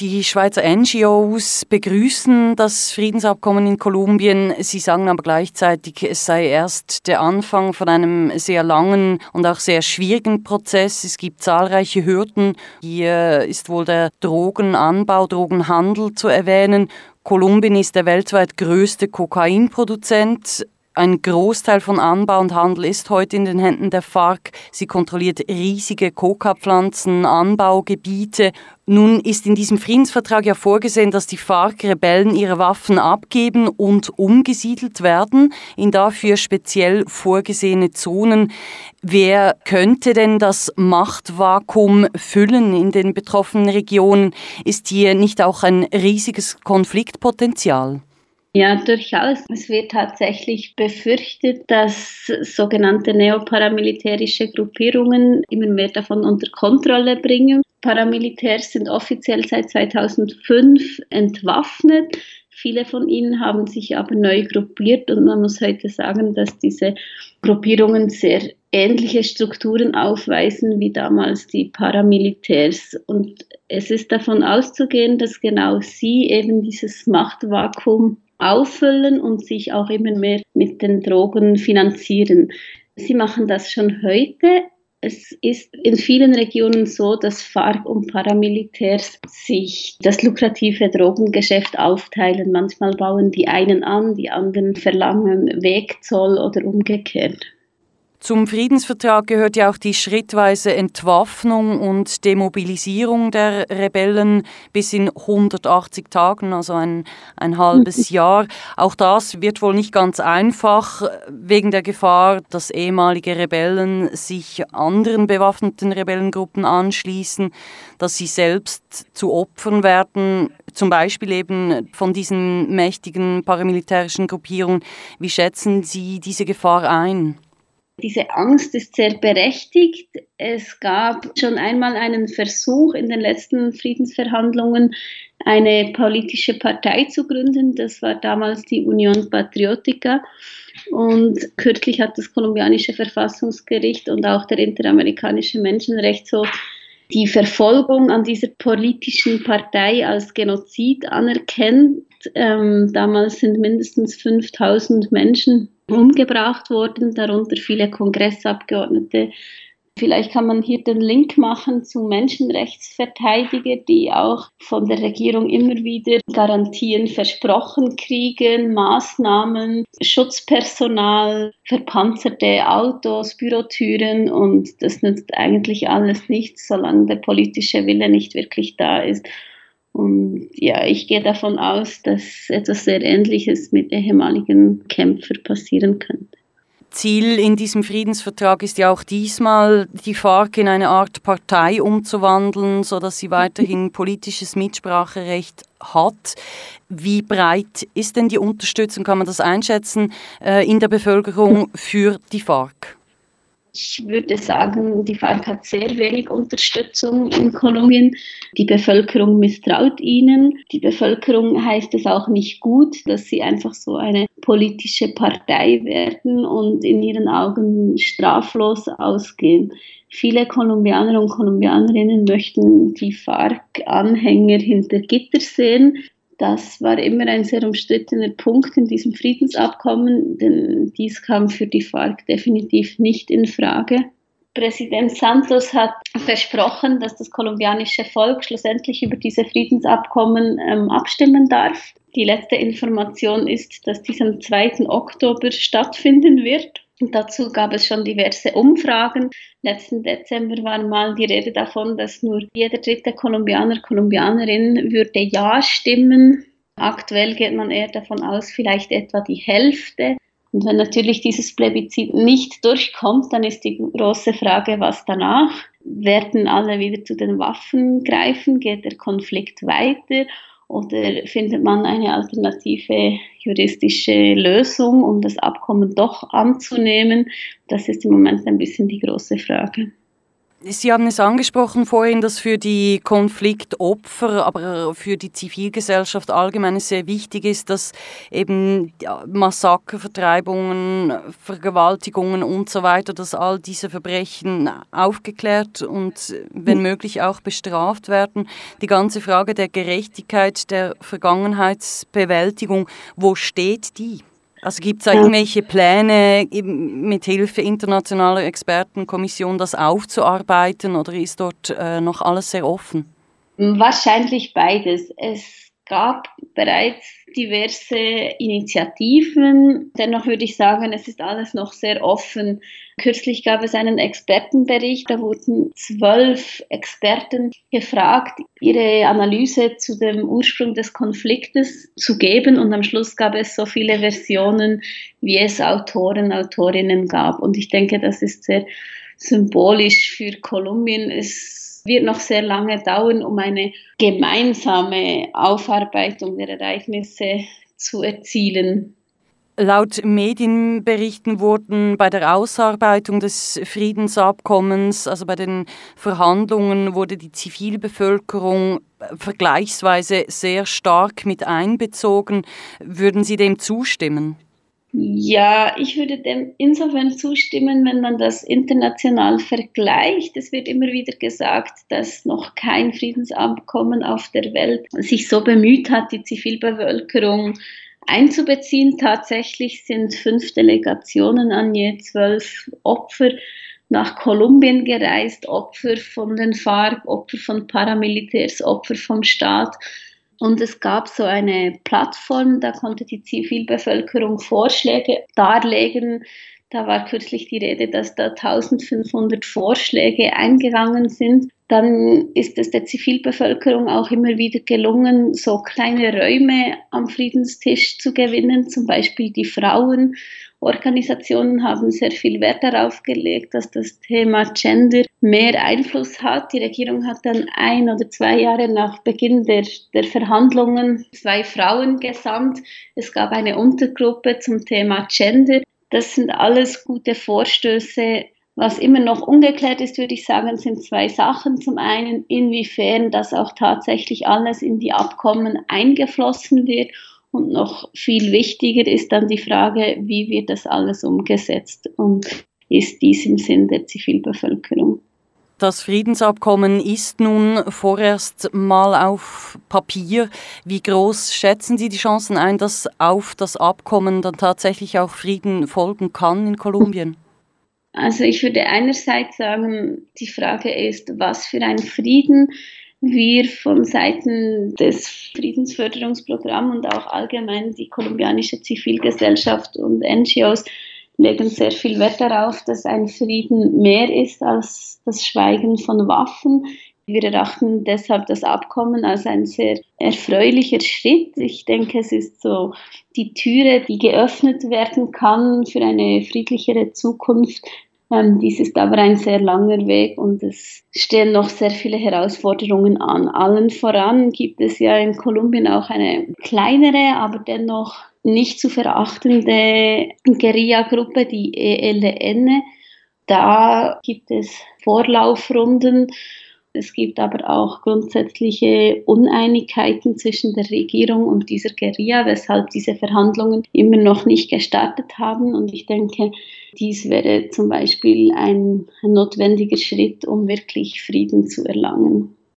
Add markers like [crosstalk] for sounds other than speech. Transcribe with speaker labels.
Speaker 1: Die Schweizer NGOs begrüßen das Friedensabkommen in Kolumbien. Sie sagen aber gleichzeitig, es sei erst der Anfang von einem sehr langen und auch sehr schwierigen Prozess. Es gibt zahlreiche Hürden. Hier ist wohl der Drogenanbau, Drogenhandel zu erwähnen. Kolumbien ist der weltweit größte Kokainproduzent. Ein Großteil von Anbau und Handel ist heute in den Händen der FARC. Sie kontrolliert riesige Coca-Pflanzen, Anbaugebiete. Nun ist in diesem Friedensvertrag ja vorgesehen, dass die FARC-Rebellen ihre Waffen abgeben und umgesiedelt werden in dafür speziell vorgesehene Zonen. Wer könnte denn das Machtvakuum füllen in den betroffenen Regionen? Ist hier nicht auch ein riesiges Konfliktpotenzial?
Speaker 2: Ja, durchaus. Es wird tatsächlich befürchtet, dass sogenannte neoparamilitärische Gruppierungen immer mehr davon unter Kontrolle bringen. Paramilitärs sind offiziell seit 2005 entwaffnet. Viele von ihnen haben sich aber neu gruppiert und man muss heute sagen, dass diese Gruppierungen sehr ähnliche Strukturen aufweisen wie damals die Paramilitärs. Und es ist davon auszugehen, dass genau sie eben dieses Machtvakuum auffüllen und sich auch immer mehr mit den Drogen finanzieren. Sie machen das schon heute. Es ist in vielen Regionen so, dass FARC und Paramilitärs sich das lukrative Drogengeschäft aufteilen. Manchmal bauen die einen an, die anderen verlangen Wegzoll oder umgekehrt.
Speaker 1: Zum Friedensvertrag gehört ja auch die schrittweise Entwaffnung und Demobilisierung der Rebellen bis in 180 Tagen, also ein, ein halbes Jahr. Auch das wird wohl nicht ganz einfach, wegen der Gefahr, dass ehemalige Rebellen sich anderen bewaffneten Rebellengruppen anschließen, dass sie selbst zu Opfern werden, zum Beispiel eben von diesen mächtigen paramilitärischen Gruppierungen. Wie schätzen Sie diese Gefahr ein?
Speaker 2: Diese Angst ist sehr berechtigt. Es gab schon einmal einen Versuch in den letzten Friedensverhandlungen, eine politische Partei zu gründen. Das war damals die Union Patriotica. Und kürzlich hat das kolumbianische Verfassungsgericht und auch der Interamerikanische Menschenrechtshof die Verfolgung an dieser politischen Partei als Genozid anerkennt. Ähm, damals sind mindestens 5000 Menschen umgebracht worden, darunter viele Kongressabgeordnete. Vielleicht kann man hier den Link machen zu Menschenrechtsverteidigern, die auch von der Regierung immer wieder Garantien versprochen kriegen, Maßnahmen, Schutzpersonal, verpanzerte Autos, Bürotüren und das nützt eigentlich alles nichts, solange der politische Wille nicht wirklich da ist. Und ja, ich gehe davon aus, dass etwas sehr Ähnliches mit ehemaligen Kämpfern passieren könnte.
Speaker 1: Ziel in diesem Friedensvertrag ist ja auch diesmal, die FARC in eine Art Partei umzuwandeln, sodass sie weiterhin [laughs] politisches Mitspracherecht hat. Wie breit ist denn die Unterstützung, kann man das einschätzen, äh, in der Bevölkerung für die FARC?
Speaker 2: Ich würde sagen, die FARC hat sehr wenig Unterstützung in Kolumbien. Die Bevölkerung misstraut ihnen. Die Bevölkerung heißt es auch nicht gut, dass sie einfach so eine politische Partei werden und in ihren Augen straflos ausgehen. Viele Kolumbianer und Kolumbianerinnen möchten die FARC-Anhänger hinter Gitter sehen. Das war immer ein sehr umstrittener Punkt in diesem Friedensabkommen, denn dies kam für die FARC definitiv nicht in Frage. Präsident Santos hat versprochen, dass das kolumbianische Volk schlussendlich über diese Friedensabkommen ähm, abstimmen darf. Die letzte Information ist, dass dies am 2. Oktober stattfinden wird. Und dazu gab es schon diverse Umfragen. Letzten Dezember war mal die Rede davon, dass nur jeder dritte Kolumbianer, Kolumbianerin würde Ja stimmen. Aktuell geht man eher davon aus, vielleicht etwa die Hälfte. Und wenn natürlich dieses Plebiszit nicht durchkommt, dann ist die große Frage, was danach? Werden alle wieder zu den Waffen greifen? Geht der Konflikt weiter? Oder findet man eine alternative juristische Lösung, um das Abkommen doch anzunehmen? Das ist im Moment ein bisschen die große Frage.
Speaker 1: Sie haben es angesprochen vorhin, dass für die Konfliktopfer, aber für die Zivilgesellschaft allgemein es sehr wichtig ist, dass eben Massaker, Vertreibungen, Vergewaltigungen und so weiter, dass all diese Verbrechen aufgeklärt und wenn möglich auch bestraft werden. Die ganze Frage der Gerechtigkeit, der Vergangenheitsbewältigung, wo steht die? Also gibt es da irgendwelche Pläne, mit Hilfe internationaler Expertenkommission das aufzuarbeiten oder ist dort äh, noch alles sehr offen?
Speaker 2: Wahrscheinlich beides. Es gab bereits diverse Initiativen. Dennoch würde ich sagen, es ist alles noch sehr offen. Kürzlich gab es einen Expertenbericht, da wurden zwölf Experten gefragt, ihre Analyse zu dem Ursprung des Konfliktes zu geben und am Schluss gab es so viele Versionen, wie es Autoren, Autorinnen gab. Und ich denke, das ist sehr symbolisch für Kolumbien. Es wird noch sehr lange dauern, um eine gemeinsame Aufarbeitung der Ereignisse zu erzielen.
Speaker 1: Laut Medienberichten wurden bei der Ausarbeitung des Friedensabkommens, also bei den Verhandlungen, wurde die Zivilbevölkerung vergleichsweise sehr stark mit einbezogen. Würden Sie dem zustimmen?
Speaker 2: Ja, ich würde dem insofern zustimmen, wenn man das international vergleicht. Es wird immer wieder gesagt, dass noch kein Friedensabkommen auf der Welt sich so bemüht hat, die Zivilbevölkerung einzubeziehen. Tatsächlich sind fünf Delegationen an je zwölf Opfer nach Kolumbien gereist, Opfer von den FARC, Opfer von Paramilitärs, Opfer vom Staat. Und es gab so eine Plattform, da konnte die Zivilbevölkerung Vorschläge darlegen. Da war kürzlich die Rede, dass da 1500 Vorschläge eingegangen sind. Dann ist es der Zivilbevölkerung auch immer wieder gelungen, so kleine Räume am Friedenstisch zu gewinnen, zum Beispiel die Frauen Organisationen haben sehr viel Wert darauf gelegt, dass das Thema Gender mehr Einfluss hat. Die Regierung hat dann ein oder zwei Jahre nach Beginn der, der Verhandlungen zwei Frauen gesandt. Es gab eine Untergruppe zum Thema Gender. Das sind alles gute Vorstöße. Was immer noch ungeklärt ist, würde ich sagen, sind zwei Sachen. Zum einen, inwiefern das auch tatsächlich alles in die Abkommen eingeflossen wird und noch viel wichtiger ist dann die Frage, wie wird das alles umgesetzt und ist dies im Sinn der Zivilbevölkerung?
Speaker 1: Das Friedensabkommen ist nun vorerst mal auf Papier. Wie groß schätzen Sie die Chancen ein, dass auf das Abkommen dann tatsächlich auch Frieden folgen kann in Kolumbien?
Speaker 2: Also ich würde einerseits sagen, die Frage ist, was für ein Frieden wir von Seiten des Friedensförderungsprogramms und auch allgemein die kolumbianische Zivilgesellschaft und NGOs legen sehr viel Wert darauf, dass ein Frieden mehr ist als das Schweigen von Waffen. Wir erachten deshalb das Abkommen als ein sehr erfreulicher Schritt. Ich denke, es ist so die Türe, die geöffnet werden kann für eine friedlichere Zukunft dies ist aber ein sehr langer Weg und es stehen noch sehr viele Herausforderungen an. Allen voran gibt es ja in Kolumbien auch eine kleinere, aber dennoch nicht zu verachtende Guerilla-Gruppe, die ELN. Da gibt es Vorlaufrunden. Es gibt aber auch grundsätzliche Uneinigkeiten zwischen der Regierung und dieser Guerilla, weshalb diese Verhandlungen immer noch nicht gestartet haben. Und ich denke, dies wäre zum Beispiel ein, notwendiger Schritt, um wirklich Frieden zu erlangen.